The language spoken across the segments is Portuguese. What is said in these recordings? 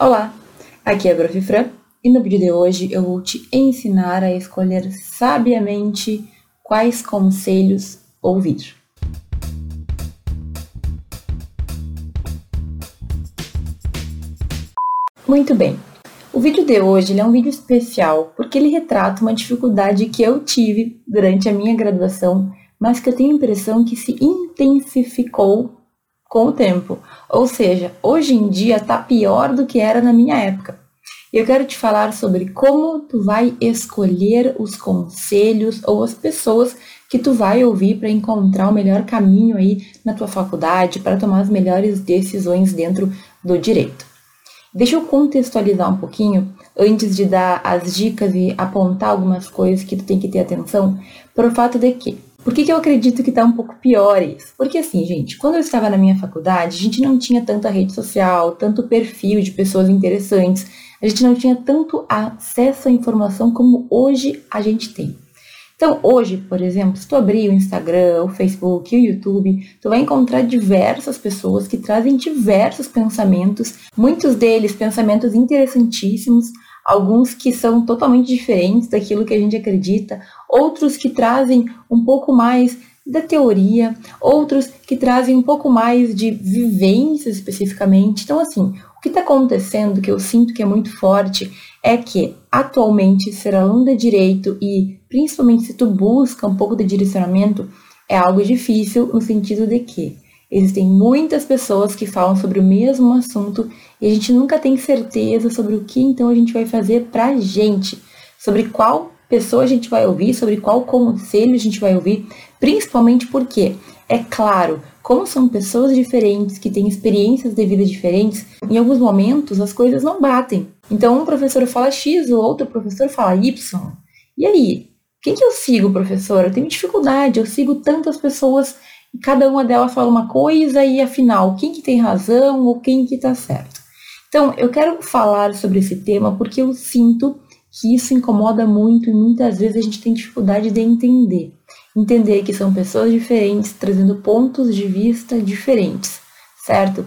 Olá, aqui é a Prof. Fran e no vídeo de hoje eu vou te ensinar a escolher sabiamente quais conselhos ouvir. Muito bem, o vídeo de hoje é um vídeo especial porque ele retrata uma dificuldade que eu tive durante a minha graduação, mas que eu tenho a impressão que se intensificou com o tempo. Ou seja, hoje em dia está pior do que era na minha época. Eu quero te falar sobre como tu vai escolher os conselhos ou as pessoas que tu vai ouvir para encontrar o melhor caminho aí na tua faculdade, para tomar as melhores decisões dentro do direito. Deixa eu contextualizar um pouquinho antes de dar as dicas e apontar algumas coisas que tu tem que ter atenção, para o fato de que por que, que eu acredito que está um pouco pior isso? Porque assim, gente, quando eu estava na minha faculdade, a gente não tinha tanta rede social, tanto perfil de pessoas interessantes, a gente não tinha tanto acesso à informação como hoje a gente tem. Então, hoje, por exemplo, se tu abrir o Instagram, o Facebook, o YouTube, tu vai encontrar diversas pessoas que trazem diversos pensamentos, muitos deles pensamentos interessantíssimos, alguns que são totalmente diferentes daquilo que a gente acredita, outros que trazem um pouco mais da teoria, outros que trazem um pouco mais de vivências especificamente. Então, assim, o que está acontecendo, que eu sinto que é muito forte, é que atualmente ser aluno de direito e principalmente se tu busca um pouco de direcionamento, é algo difícil no sentido de que Existem muitas pessoas que falam sobre o mesmo assunto e a gente nunca tem certeza sobre o que então a gente vai fazer pra gente, sobre qual pessoa a gente vai ouvir, sobre qual conselho a gente vai ouvir, principalmente porque, é claro, como são pessoas diferentes, que têm experiências de vida diferentes, em alguns momentos as coisas não batem. Então um professor fala X, o outro professor fala Y. E aí? Quem que eu sigo, professor? Eu tenho dificuldade, eu sigo tantas pessoas e cada uma delas fala uma coisa e afinal, quem que tem razão ou quem que está certo? Então, eu quero falar sobre esse tema porque eu sinto que isso incomoda muito e muitas vezes a gente tem dificuldade de entender. Entender que são pessoas diferentes, trazendo pontos de vista diferentes, certo?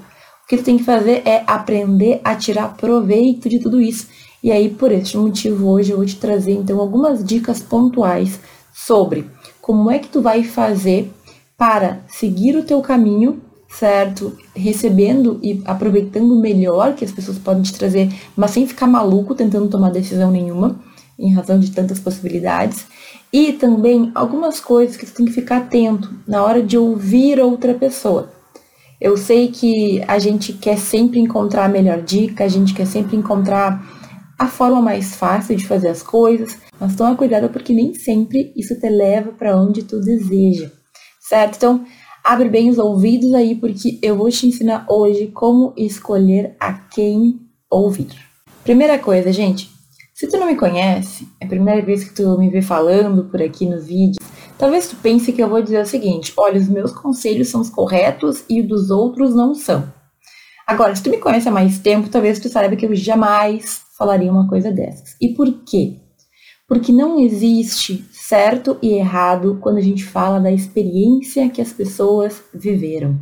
O que tu tem que fazer é aprender a tirar proveito de tudo isso. E aí, por este motivo, hoje eu vou te trazer então algumas dicas pontuais sobre como é que tu vai fazer para seguir o teu caminho, certo? Recebendo e aproveitando o melhor que as pessoas podem te trazer, mas sem ficar maluco tentando tomar decisão nenhuma, em razão de tantas possibilidades. E também algumas coisas que tu tem que ficar atento na hora de ouvir outra pessoa. Eu sei que a gente quer sempre encontrar a melhor dica, a gente quer sempre encontrar a forma mais fácil de fazer as coisas, mas toma cuidado porque nem sempre isso te leva para onde tu deseja certo? Então, abre bem os ouvidos aí, porque eu vou te ensinar hoje como escolher a quem ouvir. Primeira coisa, gente, se tu não me conhece, é a primeira vez que tu me vê falando por aqui nos vídeos, talvez tu pense que eu vou dizer o seguinte: olha, os meus conselhos são os corretos e os dos outros não são. Agora, se tu me conhece há mais tempo, talvez tu saiba que eu jamais falaria uma coisa dessas. E por quê? Porque não existe certo e errado quando a gente fala da experiência que as pessoas viveram.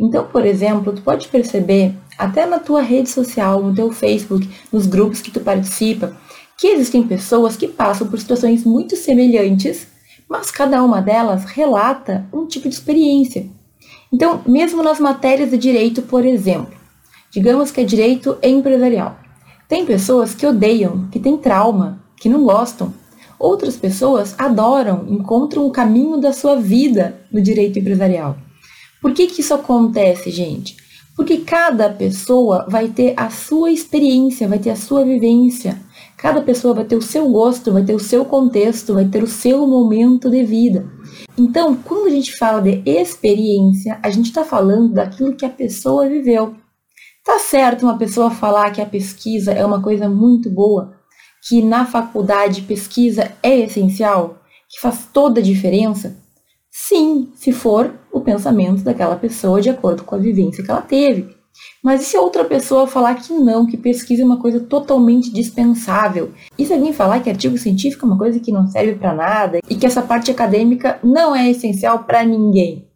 Então, por exemplo, tu pode perceber até na tua rede social, no teu Facebook, nos grupos que tu participa, que existem pessoas que passam por situações muito semelhantes, mas cada uma delas relata um tipo de experiência. Então, mesmo nas matérias de direito, por exemplo, digamos que é direito empresarial. Tem pessoas que odeiam, que têm trauma, que não gostam, Outras pessoas adoram, encontram o caminho da sua vida no direito empresarial. Por que, que isso acontece, gente? Porque cada pessoa vai ter a sua experiência, vai ter a sua vivência. Cada pessoa vai ter o seu gosto, vai ter o seu contexto, vai ter o seu momento de vida. Então, quando a gente fala de experiência, a gente está falando daquilo que a pessoa viveu. Tá certo uma pessoa falar que a pesquisa é uma coisa muito boa, que na faculdade pesquisa é essencial, que faz toda a diferença? Sim, se for o pensamento daquela pessoa de acordo com a vivência que ela teve. Mas e se outra pessoa falar que não, que pesquisa é uma coisa totalmente dispensável? E se alguém falar que artigo científico é uma coisa que não serve para nada e que essa parte acadêmica não é essencial para ninguém?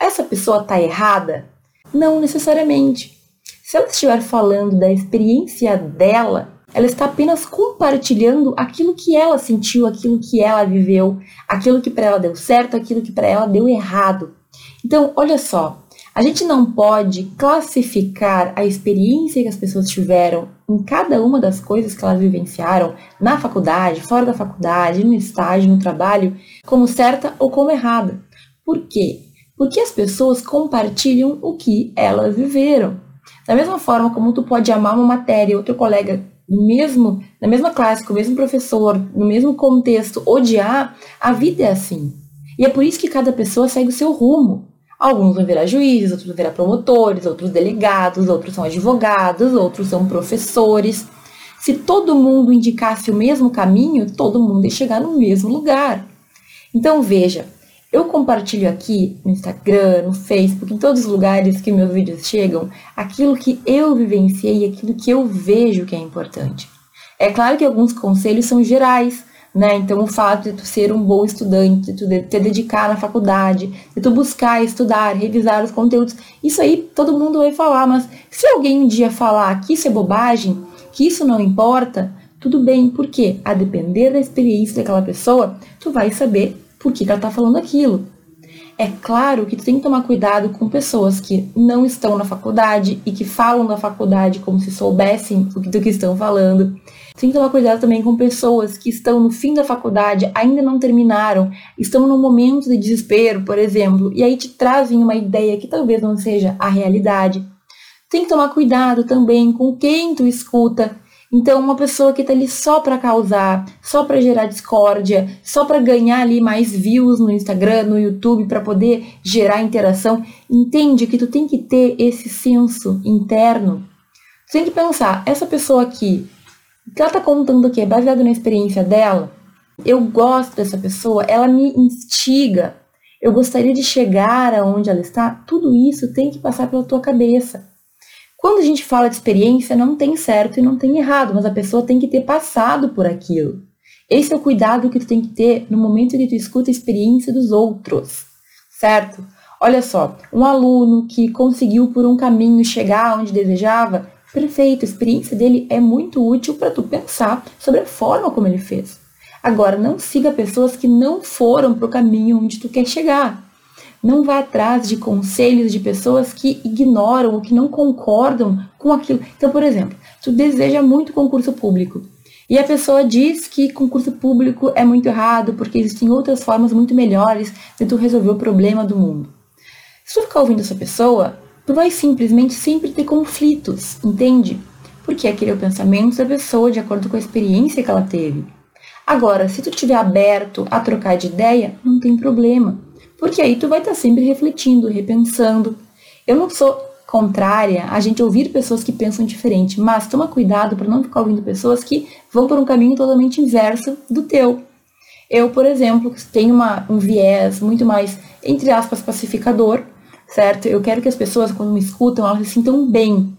Essa pessoa está errada? Não necessariamente. Se ela estiver falando da experiência dela, ela está apenas compartilhando aquilo que ela sentiu, aquilo que ela viveu, aquilo que para ela deu certo, aquilo que para ela deu errado. Então, olha só, a gente não pode classificar a experiência que as pessoas tiveram em cada uma das coisas que elas vivenciaram na faculdade, fora da faculdade, no estágio, no trabalho, como certa ou como errada. Por quê? Porque as pessoas compartilham o que elas viveram. Da mesma forma como tu pode amar uma matéria, outro colega no mesmo, na mesma classe, com o mesmo professor, no mesmo contexto, odiar, a vida é assim. E é por isso que cada pessoa segue o seu rumo. Alguns vão virar juízes, outros vão virar promotores, outros delegados, outros são advogados, outros são professores. Se todo mundo indicasse o mesmo caminho, todo mundo ia chegar no mesmo lugar. Então veja, eu compartilho aqui no Instagram, no Facebook, em todos os lugares que meus vídeos chegam, aquilo que eu vivenciei, aquilo que eu vejo que é importante. É claro que alguns conselhos são gerais, né? Então o fato de tu ser um bom estudante, de tu te dedicar na faculdade, de tu buscar estudar, revisar os conteúdos, isso aí todo mundo vai falar, mas se alguém um dia falar que isso é bobagem, que isso não importa, tudo bem, porque a depender da experiência daquela pessoa, tu vai saber por que ela está falando aquilo. É claro que tu tem que tomar cuidado com pessoas que não estão na faculdade e que falam da faculdade como se soubessem do que estão falando. Tem que tomar cuidado também com pessoas que estão no fim da faculdade, ainda não terminaram, estão num momento de desespero, por exemplo, e aí te trazem uma ideia que talvez não seja a realidade. Tem que tomar cuidado também com quem tu escuta então, uma pessoa que está ali só para causar, só para gerar discórdia, só para ganhar ali mais views no Instagram, no YouTube, para poder gerar interação, entende que tu tem que ter esse senso interno. Tu tem que pensar, essa pessoa aqui, que ela está contando o quê? Baseado na experiência dela, eu gosto dessa pessoa, ela me instiga, eu gostaria de chegar aonde ela está, tudo isso tem que passar pela tua cabeça. Quando a gente fala de experiência, não tem certo e não tem errado, mas a pessoa tem que ter passado por aquilo. Esse é o cuidado que tu tem que ter no momento que tu escuta a experiência dos outros, certo? Olha só, um aluno que conseguiu por um caminho chegar onde desejava, perfeito, a experiência dele é muito útil para tu pensar sobre a forma como ele fez. Agora, não siga pessoas que não foram para o caminho onde tu quer chegar. Não vá atrás de conselhos de pessoas que ignoram ou que não concordam com aquilo. Então, por exemplo, tu deseja muito concurso público e a pessoa diz que concurso público é muito errado porque existem outras formas muito melhores de tu resolver o problema do mundo. Se tu ficar ouvindo essa pessoa, tu vai simplesmente sempre ter conflitos, entende? Porque aquele é o pensamento da pessoa de acordo com a experiência que ela teve. Agora, se tu estiver aberto a trocar de ideia, não tem problema porque aí tu vai estar tá sempre refletindo, repensando. Eu não sou contrária a gente ouvir pessoas que pensam diferente, mas toma cuidado para não ficar ouvindo pessoas que vão por um caminho totalmente inverso do teu. Eu, por exemplo, tenho uma, um viés muito mais, entre aspas, pacificador, certo? Eu quero que as pessoas, quando me escutam, elas se sintam bem.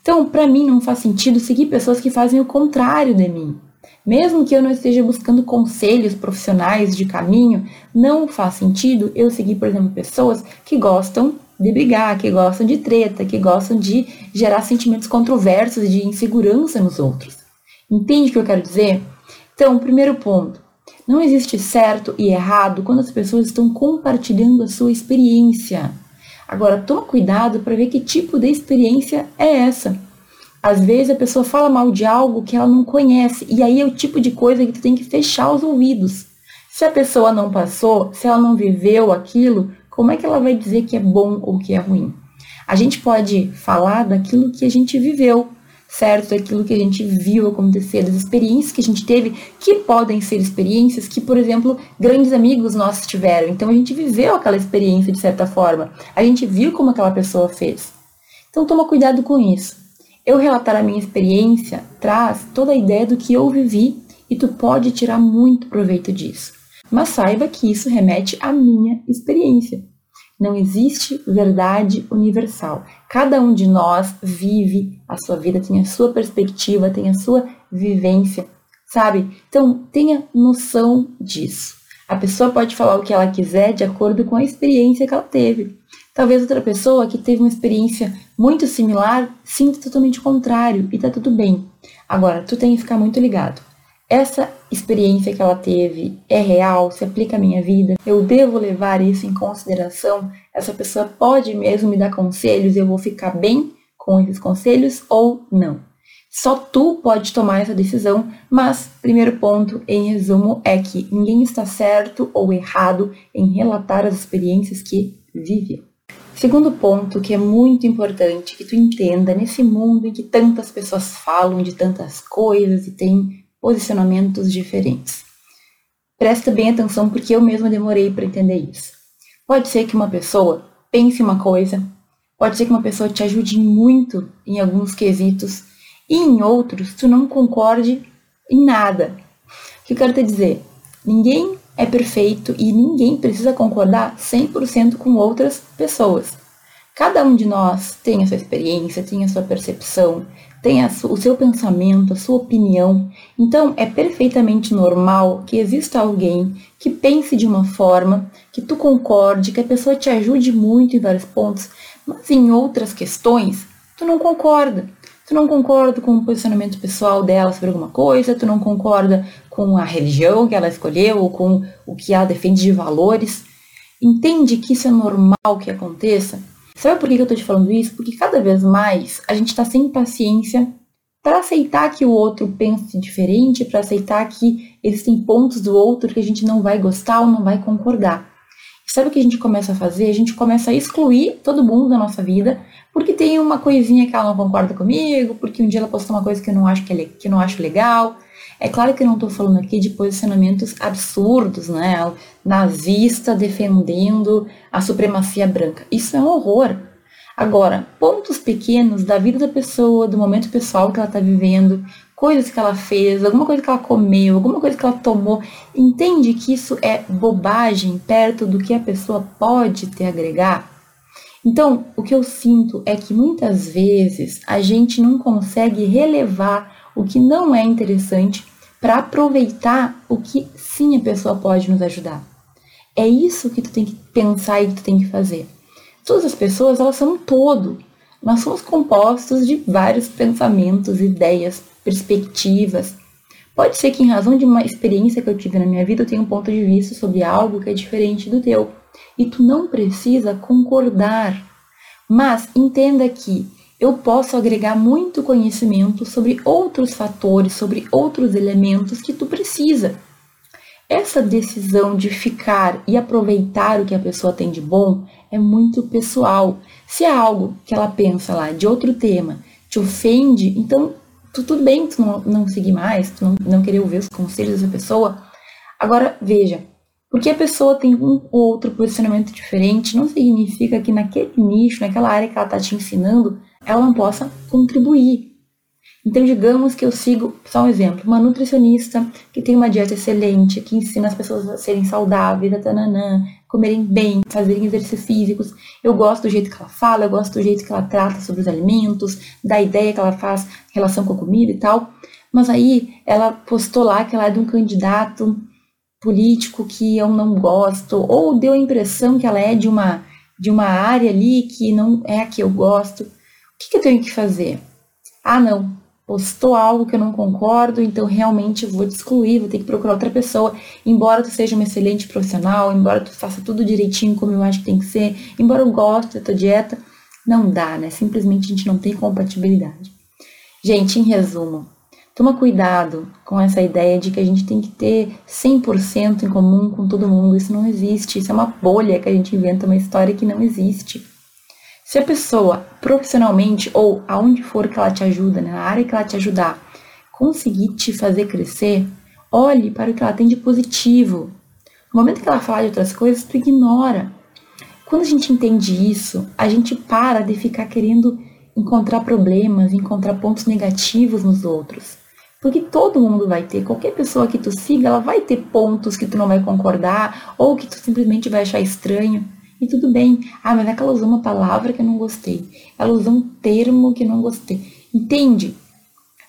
Então, para mim, não faz sentido seguir pessoas que fazem o contrário de mim. Mesmo que eu não esteja buscando conselhos profissionais de caminho, não faz sentido eu seguir, por exemplo, pessoas que gostam de brigar, que gostam de treta, que gostam de gerar sentimentos controversos de insegurança nos outros. Entende o que eu quero dizer? Então, primeiro ponto. Não existe certo e errado quando as pessoas estão compartilhando a sua experiência. Agora, toma cuidado para ver que tipo de experiência é essa. Às vezes a pessoa fala mal de algo que ela não conhece, e aí é o tipo de coisa que tu tem que fechar os ouvidos. Se a pessoa não passou, se ela não viveu aquilo, como é que ela vai dizer que é bom ou que é ruim? A gente pode falar daquilo que a gente viveu, certo? Daquilo que a gente viu acontecer, das experiências que a gente teve, que podem ser experiências que, por exemplo, grandes amigos nossos tiveram. Então a gente viveu aquela experiência de certa forma. A gente viu como aquela pessoa fez. Então toma cuidado com isso. Eu relatar a minha experiência traz toda a ideia do que eu vivi e tu pode tirar muito proveito disso. Mas saiba que isso remete à minha experiência. Não existe verdade universal. Cada um de nós vive a sua vida, tem a sua perspectiva, tem a sua vivência, sabe? Então, tenha noção disso. A pessoa pode falar o que ela quiser de acordo com a experiência que ela teve. Talvez outra pessoa que teve uma experiência muito similar sinta totalmente o contrário e tá tudo bem. Agora, tu tem que ficar muito ligado. Essa experiência que ela teve é real, se aplica à minha vida, eu devo levar isso em consideração. Essa pessoa pode mesmo me dar conselhos e eu vou ficar bem com esses conselhos ou não. Só tu pode tomar essa decisão, mas primeiro ponto, em resumo, é que ninguém está certo ou errado em relatar as experiências que viveu. Segundo ponto, que é muito importante que tu entenda nesse mundo em que tantas pessoas falam de tantas coisas e têm posicionamentos diferentes. Presta bem atenção porque eu mesma demorei para entender isso. Pode ser que uma pessoa pense uma coisa, pode ser que uma pessoa te ajude muito em alguns quesitos e em outros tu não concorde em nada. O que eu quero te dizer? Ninguém é perfeito e ninguém precisa concordar 100% com outras pessoas. Cada um de nós tem a sua experiência, tem a sua percepção, tem o seu pensamento, a sua opinião. Então é perfeitamente normal que exista alguém que pense de uma forma, que tu concorde, que a pessoa te ajude muito em vários pontos, mas em outras questões tu não concorda tu não concorda com o posicionamento pessoal dela sobre alguma coisa, tu não concorda com a religião que ela escolheu, ou com o que ela defende de valores. Entende que isso é normal que aconteça? Sabe por que eu estou te falando isso? Porque cada vez mais a gente está sem paciência para aceitar que o outro pense diferente, para aceitar que existem pontos do outro que a gente não vai gostar ou não vai concordar. Sabe o que a gente começa a fazer? A gente começa a excluir todo mundo da nossa vida porque tem uma coisinha que ela não concorda comigo, porque um dia ela postou uma coisa que eu não acho que, é, que não acho legal. É claro que eu não estou falando aqui de posicionamentos absurdos, né? Nazista defendendo a supremacia branca. Isso é um horror. Agora, pontos pequenos da vida da pessoa, do momento pessoal que ela está vivendo, coisas que ela fez, alguma coisa que ela comeu, alguma coisa que ela tomou, entende que isso é bobagem perto do que a pessoa pode te agregar? Então, o que eu sinto é que muitas vezes a gente não consegue relevar o que não é interessante para aproveitar o que sim a pessoa pode nos ajudar. É isso que tu tem que pensar e que tu tem que fazer. Todas as pessoas, elas são um todo. Nós somos compostos de vários pensamentos, ideias, perspectivas. Pode ser que em razão de uma experiência que eu tive na minha vida, eu tenha um ponto de vista sobre algo que é diferente do teu e tu não precisa concordar. Mas entenda que eu posso agregar muito conhecimento sobre outros fatores, sobre outros elementos que tu precisa. Essa decisão de ficar e aproveitar o que a pessoa tem de bom é muito pessoal. Se é algo que ela pensa lá de outro tema te ofende, então tu, tudo bem tu não, não seguir mais, tu não, não querer ouvir os conselhos dessa pessoa. Agora, veja, porque a pessoa tem um ou outro posicionamento diferente, não significa que naquele nicho, naquela área que ela está te ensinando, ela não possa contribuir. Então, digamos que eu sigo, só um exemplo, uma nutricionista que tem uma dieta excelente, que ensina as pessoas a serem saudáveis, a tananã, comerem bem, fazerem exercícios físicos. Eu gosto do jeito que ela fala, eu gosto do jeito que ela trata sobre os alimentos, da ideia que ela faz em relação com a comida e tal. Mas aí ela postou lá que ela é de um candidato político que eu não gosto, ou deu a impressão que ela é de uma, de uma área ali que não é a que eu gosto, o que, que eu tenho que fazer? Ah, não, postou algo que eu não concordo, então realmente eu vou te excluir, vou ter que procurar outra pessoa. Embora tu seja uma excelente profissional, embora tu faça tudo direitinho como eu acho que tem que ser, embora eu goste da tua dieta, não dá, né? Simplesmente a gente não tem compatibilidade. Gente, em resumo, Toma cuidado com essa ideia de que a gente tem que ter 100% em comum com todo mundo. Isso não existe. Isso é uma bolha que a gente inventa uma história que não existe. Se a pessoa, profissionalmente ou aonde for que ela te ajuda, né, na área que ela te ajudar, conseguir te fazer crescer, olhe para o que ela tem de positivo. No momento que ela falar de outras coisas, tu ignora. Quando a gente entende isso, a gente para de ficar querendo encontrar problemas, encontrar pontos negativos nos outros. Porque todo mundo vai ter, qualquer pessoa que tu siga, ela vai ter pontos que tu não vai concordar ou que tu simplesmente vai achar estranho. E tudo bem. Ah, mas é que ela usou uma palavra que eu não gostei. Ela usou um termo que eu não gostei. Entende?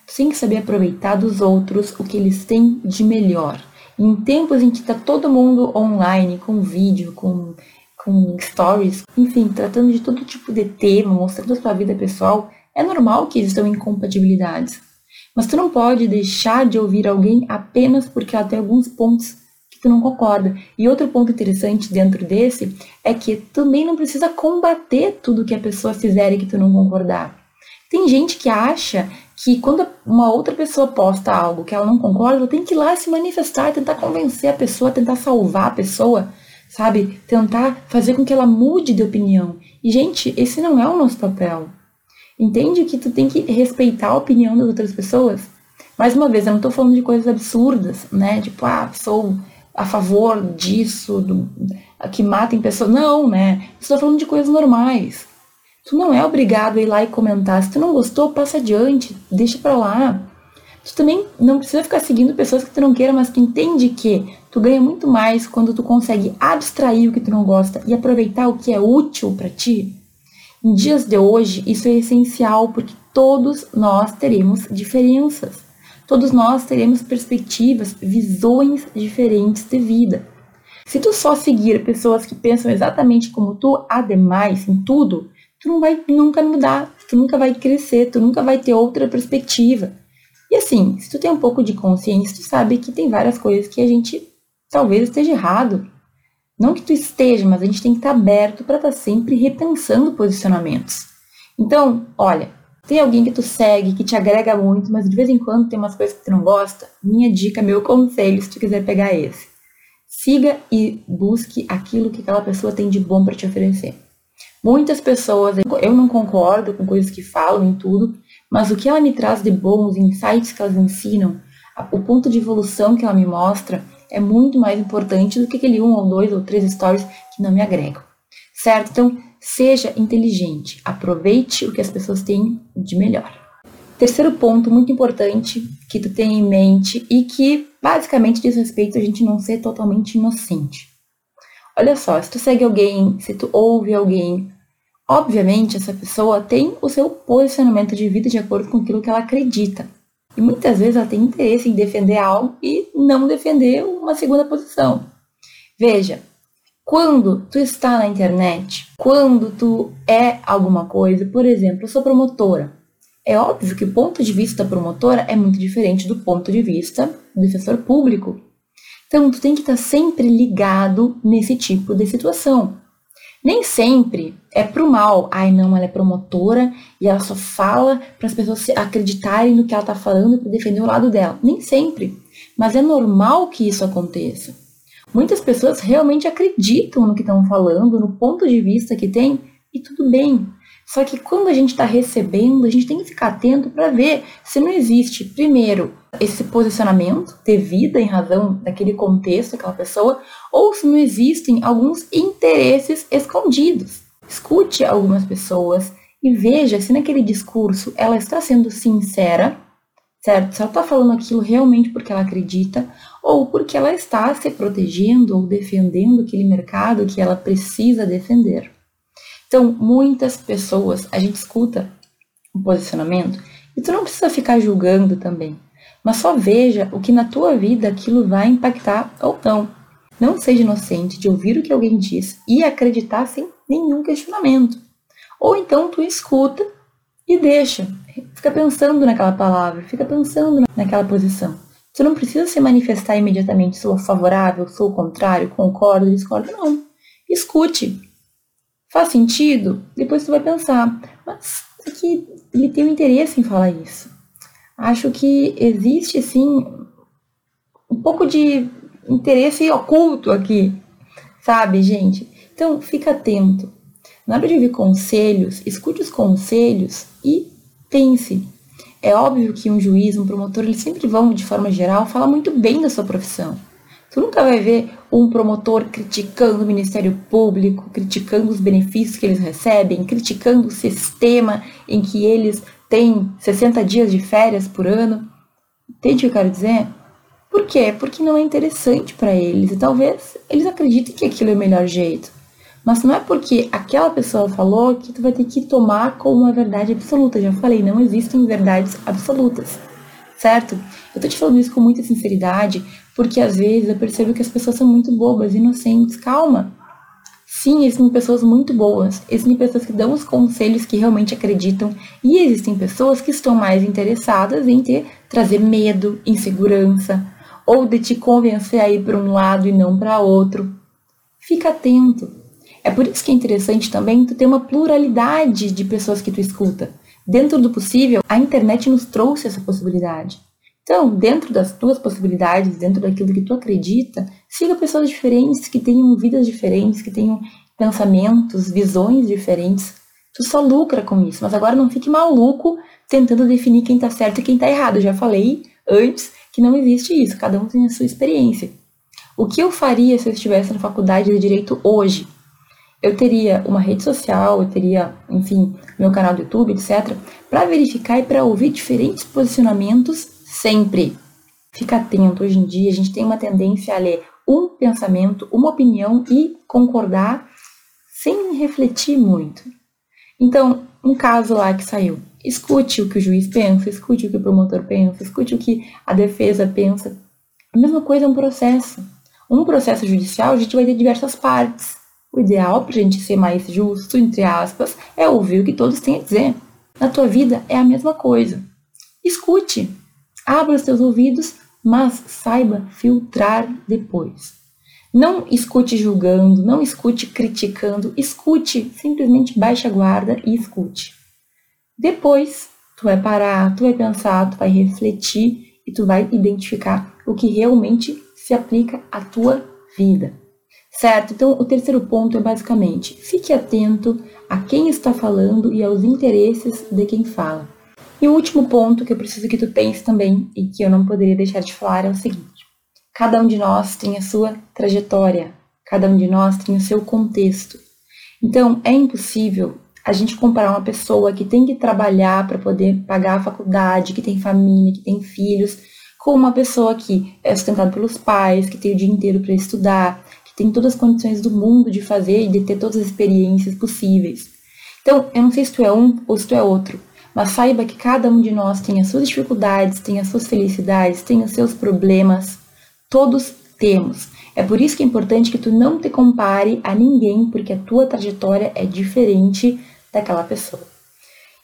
Tu tem que saber aproveitar dos outros o que eles têm de melhor. em tempos em que está todo mundo online, com vídeo, com, com stories, enfim, tratando de todo tipo de tema, mostrando a sua vida pessoal, é normal que existam incompatibilidades. Mas tu não pode deixar de ouvir alguém apenas porque ela tem alguns pontos que tu não concorda. E outro ponto interessante dentro desse é que também não precisa combater tudo que a pessoa fizer e que tu não concordar. Tem gente que acha que quando uma outra pessoa posta algo que ela não concorda, tem que ir lá se manifestar, tentar convencer a pessoa, tentar salvar a pessoa, sabe? Tentar fazer com que ela mude de opinião. E, gente, esse não é o nosso papel. Entende que tu tem que respeitar a opinião das outras pessoas? Mais uma vez, eu não tô falando de coisas absurdas, né? Tipo, ah, sou a favor disso, do, que matem pessoas. Não, né? Estou falando de coisas normais. Tu não é obrigado a ir lá e comentar. Se tu não gostou, passa adiante, deixa pra lá. Tu também não precisa ficar seguindo pessoas que tu não queira, mas que entende que tu ganha muito mais quando tu consegue abstrair o que tu não gosta e aproveitar o que é útil para ti. Em dias de hoje, isso é essencial porque todos nós teremos diferenças. Todos nós teremos perspectivas, visões diferentes de vida. Se tu só seguir pessoas que pensam exatamente como tu, ademais em tudo, tu não vai nunca mudar, tu nunca vai crescer, tu nunca vai ter outra perspectiva. E assim, se tu tem um pouco de consciência, tu sabe que tem várias coisas que a gente talvez esteja errado. Não que tu esteja, mas a gente tem que estar aberto para estar sempre repensando posicionamentos. Então, olha, tem alguém que tu segue, que te agrega muito, mas de vez em quando tem umas coisas que tu não gosta? Minha dica, meu conselho, se tu quiser pegar esse. Siga e busque aquilo que aquela pessoa tem de bom para te oferecer. Muitas pessoas, eu não concordo com coisas que falam em tudo, mas o que ela me traz de bom, os insights que elas ensinam, o ponto de evolução que ela me mostra, é muito mais importante do que aquele um ou dois ou três stories que não me agregam. Certo? Então, seja inteligente, aproveite o que as pessoas têm de melhor. Terceiro ponto muito importante que tu tenha em mente e que basicamente diz respeito a gente não ser totalmente inocente. Olha só, se tu segue alguém, se tu ouve alguém, obviamente essa pessoa tem o seu posicionamento de vida de acordo com aquilo que ela acredita. E muitas vezes ela tem interesse em defender algo e não defender uma segunda posição. Veja, quando tu está na internet, quando tu é alguma coisa, por exemplo, eu sou promotora. É óbvio que o ponto de vista da promotora é muito diferente do ponto de vista do defensor público. Então, tu tem que estar sempre ligado nesse tipo de situação. Nem sempre é pro mal. Ai, não, ela é promotora e ela só fala para as pessoas acreditarem no que ela tá falando para defender o lado dela. Nem sempre. Mas é normal que isso aconteça. Muitas pessoas realmente acreditam no que estão falando, no ponto de vista que tem, e tudo bem. Só que quando a gente está recebendo, a gente tem que ficar atento para ver se não existe, primeiro, esse posicionamento devido em razão daquele contexto daquela pessoa, ou se não existem alguns interesses escondidos. Escute algumas pessoas e veja se naquele discurso ela está sendo sincera, certo? Se ela está falando aquilo realmente porque ela acredita, ou porque ela está se protegendo ou defendendo aquele mercado que ela precisa defender. Então, muitas pessoas, a gente escuta o posicionamento e tu não precisa ficar julgando também, mas só veja o que na tua vida aquilo vai impactar ou não. Não seja inocente de ouvir o que alguém diz e acreditar sem nenhum questionamento. Ou então tu escuta e deixa, fica pensando naquela palavra, fica pensando naquela posição. Tu não precisa se manifestar imediatamente, sou favorável, sou contrário, concordo, discordo, não. Escute, Faz sentido? Depois tu vai pensar, mas aqui ele tem um interesse em falar isso. Acho que existe, sim, um pouco de interesse oculto aqui, sabe, gente? Então, fica atento. Na hora de ouvir conselhos, escute os conselhos e pense. É óbvio que um juiz, um promotor, eles sempre vão, de forma geral, falar muito bem da sua profissão. Tu nunca vai ver um promotor criticando o Ministério Público, criticando os benefícios que eles recebem, criticando o sistema em que eles têm 60 dias de férias por ano. Entende o que eu quero dizer? Por quê? Porque não é interessante para eles e talvez eles acreditem que aquilo é o melhor jeito. Mas não é porque aquela pessoa falou que tu vai ter que tomar como uma verdade absoluta. Já falei, não existem verdades absolutas, certo? Eu tô te falando isso com muita sinceridade, porque às vezes eu percebo que as pessoas são muito bobas, inocentes. Calma, Sim, existem pessoas muito boas, existem pessoas que dão os conselhos que realmente acreditam, e existem pessoas que estão mais interessadas em ter, trazer medo, insegurança, ou de te convencer a ir para um lado e não para outro. Fica atento. É por isso que é interessante também tu ter uma pluralidade de pessoas que tu escuta. Dentro do possível, a internet nos trouxe essa possibilidade. Então, dentro das tuas possibilidades, dentro daquilo que tu acredita, siga pessoas diferentes, que tenham vidas diferentes, que tenham pensamentos, visões diferentes. Tu só lucra com isso, mas agora não fique maluco tentando definir quem tá certo e quem tá errado. Eu já falei antes que não existe isso, cada um tem a sua experiência. O que eu faria se eu estivesse na faculdade de direito hoje? Eu teria uma rede social, eu teria, enfim, meu canal do YouTube, etc, para verificar e para ouvir diferentes posicionamentos sempre. Fica atento, hoje em dia a gente tem uma tendência a ler um pensamento, uma opinião e concordar sem refletir muito. Então, um caso lá que saiu, escute o que o juiz pensa, escute o que o promotor pensa, escute o que a defesa pensa. A mesma coisa é um processo. Um processo judicial, a gente vai ter diversas partes. O ideal para a gente ser mais justo, entre aspas, é ouvir o que todos têm a dizer. Na tua vida é a mesma coisa. Escute, Abra os seus ouvidos, mas saiba filtrar depois. Não escute julgando, não escute criticando, escute, simplesmente baixe a guarda e escute. Depois, tu vai parar, tu vai pensar, tu vai refletir e tu vai identificar o que realmente se aplica à tua vida. Certo? Então, o terceiro ponto é basicamente: fique atento a quem está falando e aos interesses de quem fala. E o último ponto que eu preciso que tu pense também e que eu não poderia deixar de falar é o seguinte: cada um de nós tem a sua trajetória, cada um de nós tem o seu contexto. Então, é impossível a gente comparar uma pessoa que tem que trabalhar para poder pagar a faculdade, que tem família, que tem filhos, com uma pessoa que é sustentada pelos pais, que tem o dia inteiro para estudar, que tem todas as condições do mundo de fazer e de ter todas as experiências possíveis. Então, eu não sei se tu é um ou se tu é outro, mas saiba que cada um de nós tem as suas dificuldades, tem as suas felicidades, tem os seus problemas. Todos temos. É por isso que é importante que tu não te compare a ninguém, porque a tua trajetória é diferente daquela pessoa.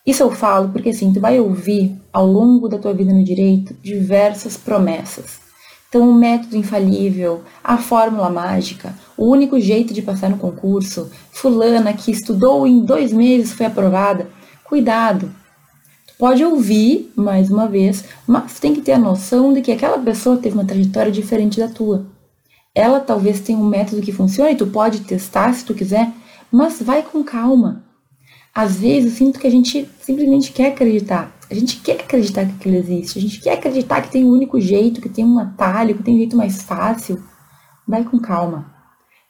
Isso eu falo porque assim, tu vai ouvir ao longo da tua vida no direito diversas promessas. Então, o método infalível, a fórmula mágica, o único jeito de passar no concurso, fulana que estudou em dois meses foi aprovada. Cuidado, pode ouvir mais uma vez, mas tem que ter a noção de que aquela pessoa teve uma trajetória diferente da tua. Ela talvez tenha um método que funcione, tu pode testar se tu quiser, mas vai com calma. Às vezes eu sinto que a gente simplesmente quer acreditar. A gente quer acreditar que aquilo existe. A gente quer acreditar que tem um único jeito, que tem um atalho, que tem um jeito mais fácil. Vai com calma.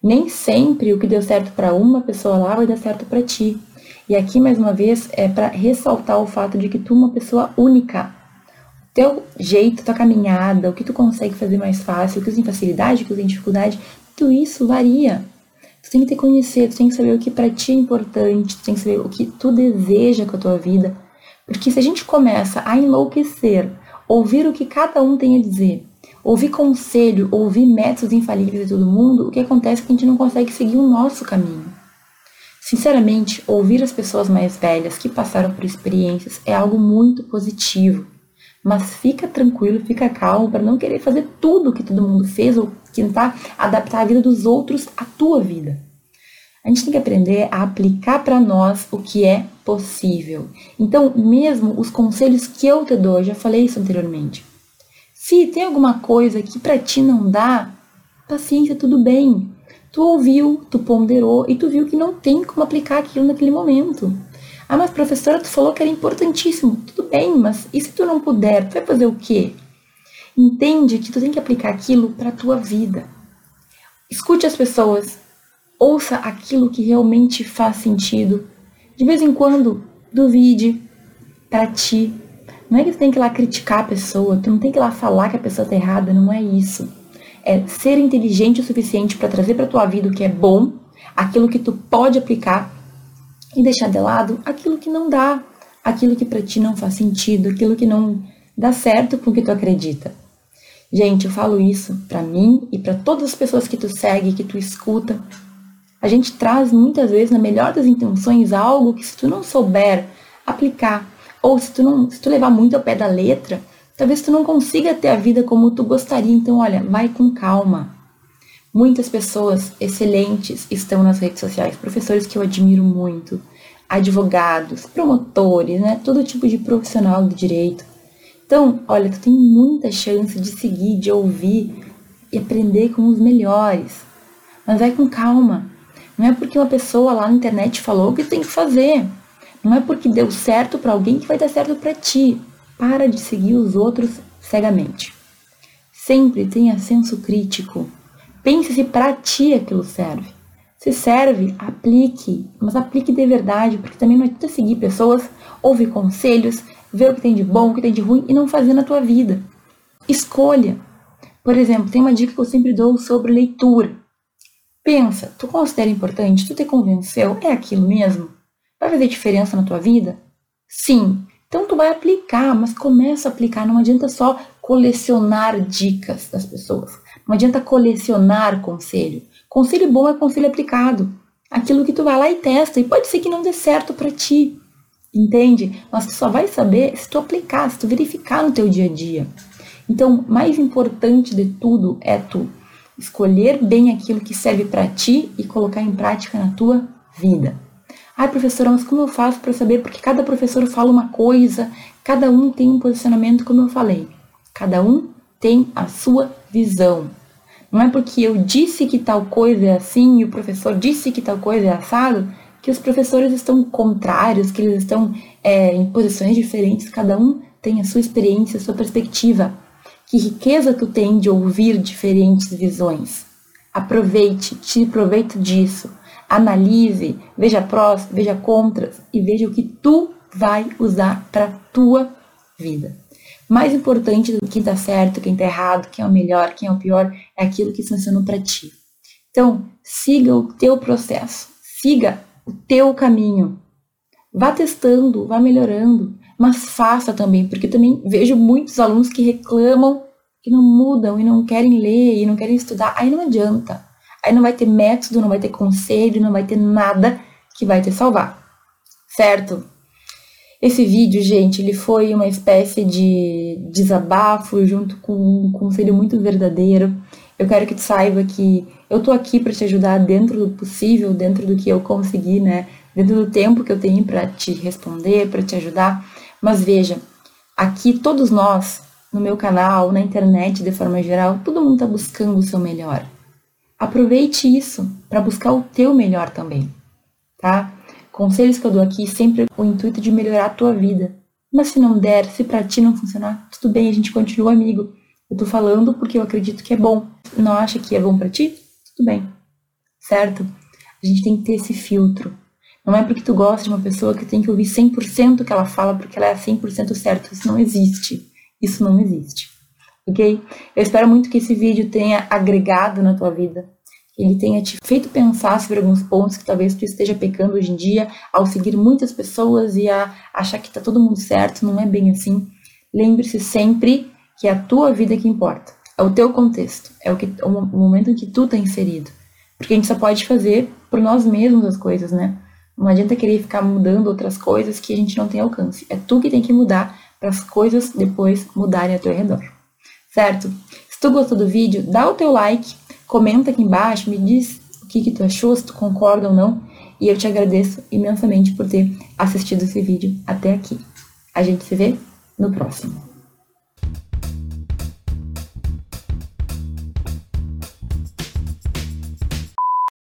Nem sempre o que deu certo para uma pessoa lá vai dar certo para ti. E aqui, mais uma vez, é para ressaltar o fato de que tu é uma pessoa única. O teu jeito, tua caminhada, o que tu consegue fazer mais fácil, o que tem facilidade, o que tem dificuldade, tudo isso varia. Tu tem que te conhecer, tu tem que saber o que para ti é importante, tu tem que saber o que tu deseja com a tua vida. Porque se a gente começa a enlouquecer, ouvir o que cada um tem a dizer, ouvir conselho, ouvir métodos infalíveis de todo mundo, o que acontece é que a gente não consegue seguir o nosso caminho. Sinceramente, ouvir as pessoas mais velhas que passaram por experiências é algo muito positivo. Mas fica tranquilo, fica calmo para não querer fazer tudo que todo mundo fez ou tentar adaptar a vida dos outros à tua vida. A gente tem que aprender a aplicar para nós o que é possível. Então, mesmo os conselhos que eu te dou, eu já falei isso anteriormente. Se tem alguma coisa que para ti não dá, paciência, tudo bem tu ouviu, tu ponderou e tu viu que não tem como aplicar aquilo naquele momento. Ah, mas professora, tu falou que era importantíssimo. Tudo bem, mas e se tu não puder, tu vai fazer o quê? Entende que tu tem que aplicar aquilo para a tua vida. Escute as pessoas, ouça aquilo que realmente faz sentido. De vez em quando, duvide ti. Não é que tu tem que ir lá criticar a pessoa, tu não tem que ir lá falar que a pessoa tá errada, não é isso é ser inteligente o suficiente para trazer para tua vida o que é bom, aquilo que tu pode aplicar e deixar de lado aquilo que não dá, aquilo que para ti não faz sentido, aquilo que não dá certo com o que tu acredita. Gente, eu falo isso para mim e para todas as pessoas que tu segue, que tu escuta. A gente traz muitas vezes, na melhor das intenções, algo que se tu não souber aplicar, ou se tu, não, se tu levar muito ao pé da letra, talvez tu não consiga ter a vida como tu gostaria. Então, olha, vai com calma. Muitas pessoas excelentes estão nas redes sociais, professores que eu admiro muito, advogados, promotores, né? Todo tipo de profissional do direito. Então, olha, tu tem muita chance de seguir, de ouvir e aprender com os melhores. Mas vai com calma. Não é porque uma pessoa lá na internet falou que tem que fazer. Não é porque deu certo para alguém que vai dar certo para ti. Para de seguir os outros cegamente. Sempre tenha senso crítico. Pense se para ti aquilo serve. Se serve, aplique, mas aplique de verdade, porque também não adianta seguir pessoas, ouvir conselhos, ver o que tem de bom, o que tem de ruim e não fazer na tua vida. Escolha. Por exemplo, tem uma dica que eu sempre dou sobre leitura. Pensa, tu considera importante? Tu te convenceu? É aquilo mesmo? Vai fazer diferença na tua vida? Sim. Então tu vai aplicar, mas começa a aplicar. Não adianta só colecionar dicas das pessoas. Não adianta colecionar conselho. Conselho bom é conselho aplicado. Aquilo que tu vai lá e testa. E pode ser que não dê certo para ti. Entende? Mas tu só vai saber se tu aplicar, se tu verificar no teu dia a dia. Então, mais importante de tudo é tu escolher bem aquilo que serve para ti e colocar em prática na tua vida. Ai, professora, mas como eu faço para saber? Porque cada professor fala uma coisa, cada um tem um posicionamento, como eu falei. Cada um tem a sua visão. Não é porque eu disse que tal coisa é assim e o professor disse que tal coisa é assado que os professores estão contrários, que eles estão é, em posições diferentes. Cada um tem a sua experiência, a sua perspectiva. Que riqueza tu tem de ouvir diferentes visões. Aproveite, tire proveito disso analise, veja prós, veja contras e veja o que tu vai usar para tua vida. Mais importante do que tá certo, quem tá errado, quem é o melhor, quem é o pior, é aquilo que funcionou para ti. Então, siga o teu processo, siga o teu caminho. Vá testando, vá melhorando, mas faça também, porque também vejo muitos alunos que reclamam que não mudam e não querem ler e não querem estudar. Aí não adianta. Aí não vai ter método, não vai ter conselho, não vai ter nada que vai te salvar. Certo? Esse vídeo, gente, ele foi uma espécie de desabafo junto com um conselho muito verdadeiro. Eu quero que tu saiba que eu tô aqui para te ajudar dentro do possível, dentro do que eu conseguir, né? Dentro do tempo que eu tenho para te responder, para te ajudar. Mas veja, aqui todos nós, no meu canal, na internet de forma geral, todo mundo tá buscando o seu melhor. Aproveite isso para buscar o teu melhor também, tá? Conselhos que eu dou aqui sempre com o intuito de melhorar a tua vida. Mas se não der, se para ti não funcionar, tudo bem, a gente continua amigo. Eu tô falando porque eu acredito que é bom. Não acha que é bom para ti? Tudo bem. Certo? A gente tem que ter esse filtro. Não é porque tu gosta de uma pessoa que tem que ouvir 100% o que ela fala porque ela é 100% certa. Isso não existe. Isso não existe ok? Eu espero muito que esse vídeo tenha agregado na tua vida, ele tenha te feito pensar sobre alguns pontos que talvez tu esteja pecando hoje em dia ao seguir muitas pessoas e a achar que tá todo mundo certo, não é bem assim. Lembre-se sempre que é a tua vida que importa, é o teu contexto, é o, que, o momento em que tu tá inserido. Porque a gente só pode fazer por nós mesmos as coisas, né? Não adianta querer ficar mudando outras coisas que a gente não tem alcance. É tu que tem que mudar para as coisas depois mudarem ao teu redor certo? Se tu gostou do vídeo, dá o teu like, comenta aqui embaixo, me diz o que, que tu achou, se tu concorda ou não, e eu te agradeço imensamente por ter assistido esse vídeo até aqui. A gente se vê no próximo.